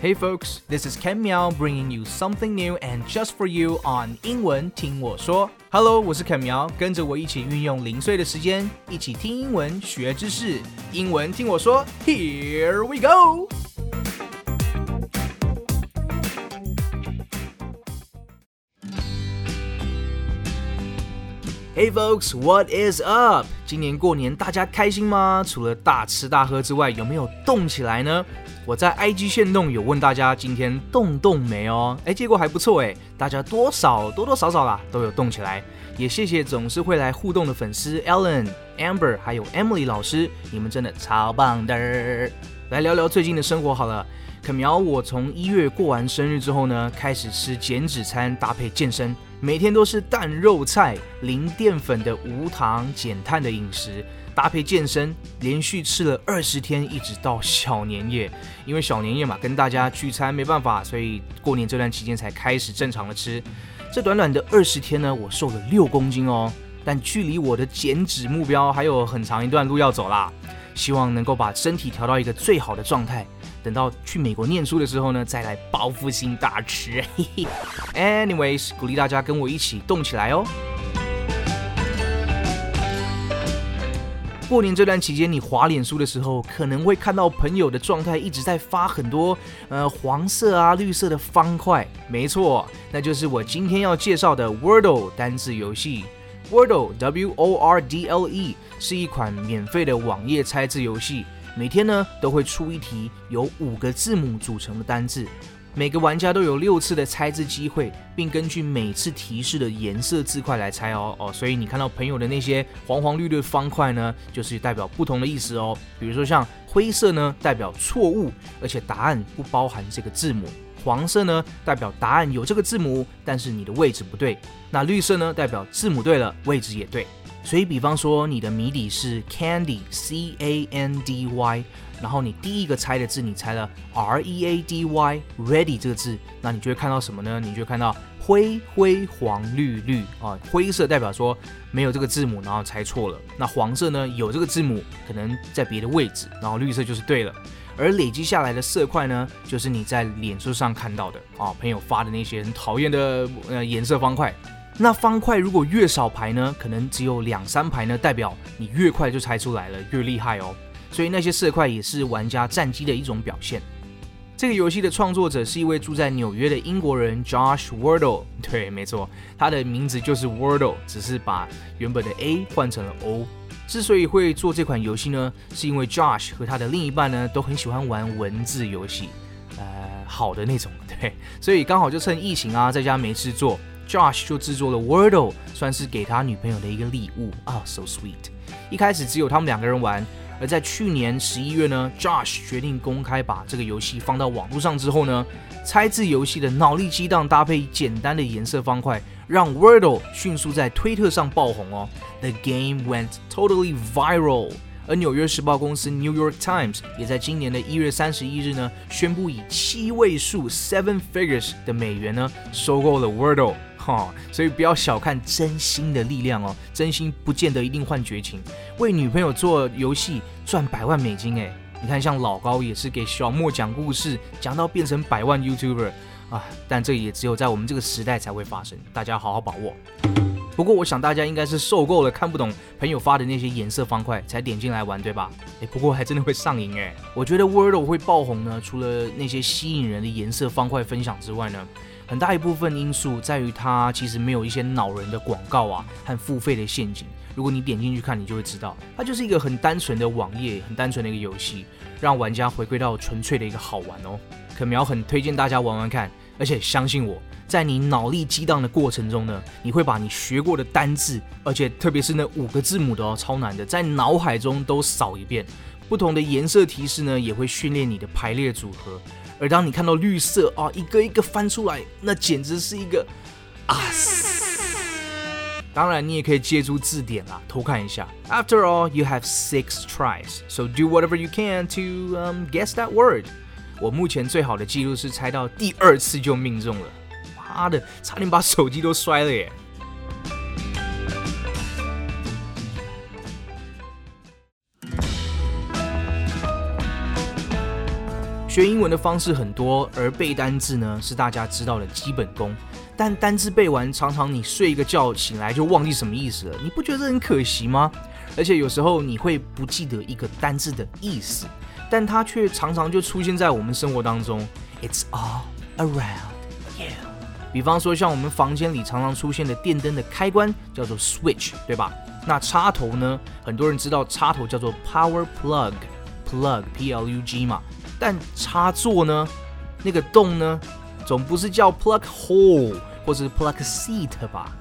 Hey folks, this is Ken Miao bringing you something new and just for you on 英文听我说。Hello，我是 Ken Miao，跟着我一起运用零碎的时间，一起听英文学知识。英文听我说，Here we go。Hey folks, what is up？今年过年大家开心吗？除了大吃大喝之外，有没有动起来呢？ 我在 IG 线动有问大家今天动动没哦，哎，结果还不错哎，大家多少多多少少啦都有动起来，也谢谢总是会来互动的粉丝 Ellen、Amber 还有 Emily 老师，你们真的超棒的。来聊聊最近的生活好了，可苗我从一月过完生日之后呢，开始吃减脂餐搭配健身，每天都是蛋肉菜零淀粉的无糖减碳的饮食。搭配健身，连续吃了二十天，一直到小年夜。因为小年夜嘛，跟大家聚餐没办法，所以过年这段期间才开始正常的吃。这短短的二十天呢，我瘦了六公斤哦。但距离我的减脂目标还有很长一段路要走啦。希望能够把身体调到一个最好的状态，等到去美国念书的时候呢，再来报复性大吃。Anyways，鼓励大家跟我一起动起来哦。过年这段期间，你滑脸书的时候，可能会看到朋友的状态一直在发很多呃黄色啊、绿色的方块。没错，那就是我今天要介绍的 Wordle 单字游戏。Wordle W O R D L E 是一款免费的网页猜字游戏，每天呢都会出一题由五个字母组成的单字。每个玩家都有六次的猜字机会，并根据每次提示的颜色字块来猜哦哦，所以你看到朋友的那些黄黄绿绿方块呢，就是代表不同的意思哦。比如说像灰色呢，代表错误，而且答案不包含这个字母；黄色呢，代表答案有这个字母，但是你的位置不对；那绿色呢，代表字母对了，位置也对。所以，比方说你的谜底是 candy，c a n d y，然后你第一个猜的字你猜了 r e a d y，ready 这个字，那你就会看到什么呢？你就会看到灰灰黄绿绿啊，灰色代表说没有这个字母，然后猜错了。那黄色呢有这个字母，可能在别的位置，然后绿色就是对了。而累积下来的色块呢，就是你在脸书上看到的啊，朋友发的那些很讨厌的呃颜色方块。那方块如果越少排呢，可能只有两三排呢，代表你越快就猜出来了，越厉害哦。所以那些色块也是玩家战绩的一种表现。这个游戏的创作者是一位住在纽约的英国人 Josh Wardle，对，没错，他的名字就是 Wardle，只是把原本的 A 换成了 O。之所以会做这款游戏呢，是因为 Josh 和他的另一半呢都很喜欢玩文字游戏，呃，好的那种，对，所以刚好就趁疫情啊，在家没事做。Josh 就制作了 Wordle，算是给他女朋友的一个礼物啊，so sweet。一开始只有他们两个人玩，而在去年十一月呢，Josh 决定公开把这个游戏放到网络上之后呢，猜字游戏的脑力激荡搭配简单的颜色方块，让 Wordle 迅速在推特上爆红哦。The game went totally viral。而纽约时报公司 New York Times 也在今年的一月三十一日呢，宣布以七位数 seven figures 的美元呢，收购了 Wordle。哈，所以不要小看真心的力量哦，真心不见得一定换绝情。为女朋友做游戏赚百万美金，哎，你看像老高也是给小莫讲故事，讲到变成百万 YouTuber 啊，但这也只有在我们这个时代才会发生，大家好好把握。不过我想大家应该是受够了看不懂朋友发的那些颜色方块，才点进来玩，对吧？哎，不过还真的会上瘾哎。我觉得 Wordle 会爆红呢，除了那些吸引人的颜色方块分享之外呢。很大一部分因素在于它其实没有一些恼人的广告啊和付费的陷阱。如果你点进去看，你就会知道，它就是一个很单纯的网页，很单纯的一个游戏，让玩家回归到纯粹的一个好玩哦。可苗很推荐大家玩玩看，而且相信我在你脑力激荡的过程中呢，你会把你学过的单字，而且特别是那五个字母的哦，超难的，在脑海中都扫一遍。不同的颜色提示呢，也会训练你的排列组合。而当你看到绿色啊，一个一个翻出来，那简直是一个啊！当然，你也可以借助字典啦，偷看一下。After all, you have six tries, so do whatever you can to um guess that word. 我目前最好的记录是猜到第二次就命中了，妈的，差点把手机都摔了耶！学英文的方式很多，而背单字呢是大家知道的基本功。但单字背完，常常你睡一个觉醒来就忘记什么意思了，你不觉得很可惜吗？而且有时候你会不记得一个单字的意思，但它却常常就出现在我们生活当中。It's all around you。比方说，像我们房间里常常出现的电灯的开关叫做 switch，对吧？那插头呢？很多人知道插头叫做 power plug，plug p l u g 嘛。但插座呢？那个洞呢？总不是叫 plug hole 或者是 plug seat 吧？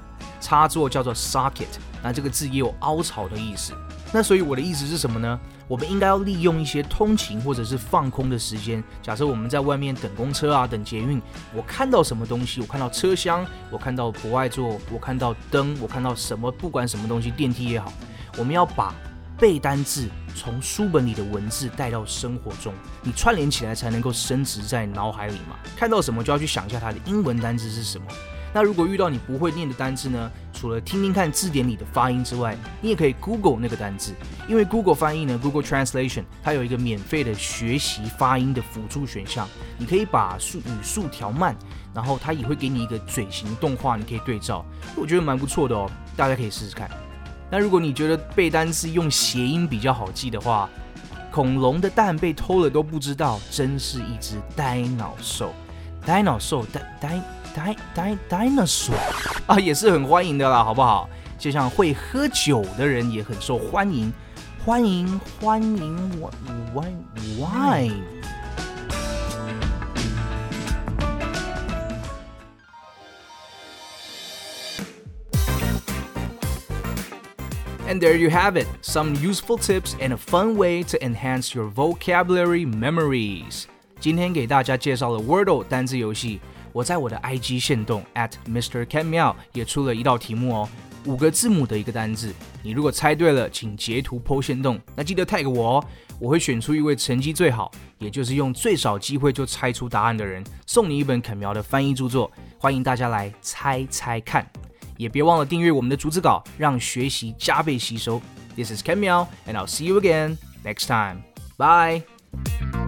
插座叫做 socket，那这个字也有凹槽的意思。那所以我的意思是什么呢？我们应该要利用一些通勤或者是放空的时间。假设我们在外面等公车啊，等捷运，我看到什么东西？我看到车厢，我看到国外座，我看到灯，我看到什么？不管什么东西，电梯也好，我们要把背单字从书本里的文字带到生活中，你串联起来才能够升值在脑海里嘛。看到什么就要去想一下它的英文单字是什么。那如果遇到你不会念的单字呢？除了听听看字典里的发音之外，你也可以 Google 那个单字，因为 Google 翻译呢，Google Translation 它有一个免费的学习发音的辅助选项，你可以把速语速调慢，然后它也会给你一个嘴型动画，你可以对照，我觉得蛮不错的哦，大家可以试试看。那如果你觉得背单词用谐音比较好记的话，恐龙的蛋被偷了都不知道，真是一只呆脑兽，呆脑兽，呆呆。呆呆 dinosaur 啊，也是很欢迎的啦，好不好？就像会喝酒的人也很受欢迎，欢迎欢迎 wine wine。And there you have it, some useful tips and a fun way to enhance your vocabulary memories. 今天给大家介绍了 Wordle 单字游戏。我在我的 IG 线动 at Mr. Ken Miao 也出了一道题目哦，五个字母的一个单字，你如果猜对了，请截图 po 线动，那记得 tag 我哦，我会选出一位成绩最好，也就是用最少机会就猜出答案的人，送你一本 Ken Miao 的翻译著作，欢迎大家来猜猜看，也别忘了订阅我们的逐字稿，让学习加倍吸收。This is Ken Miao and I'll see you again next time. Bye.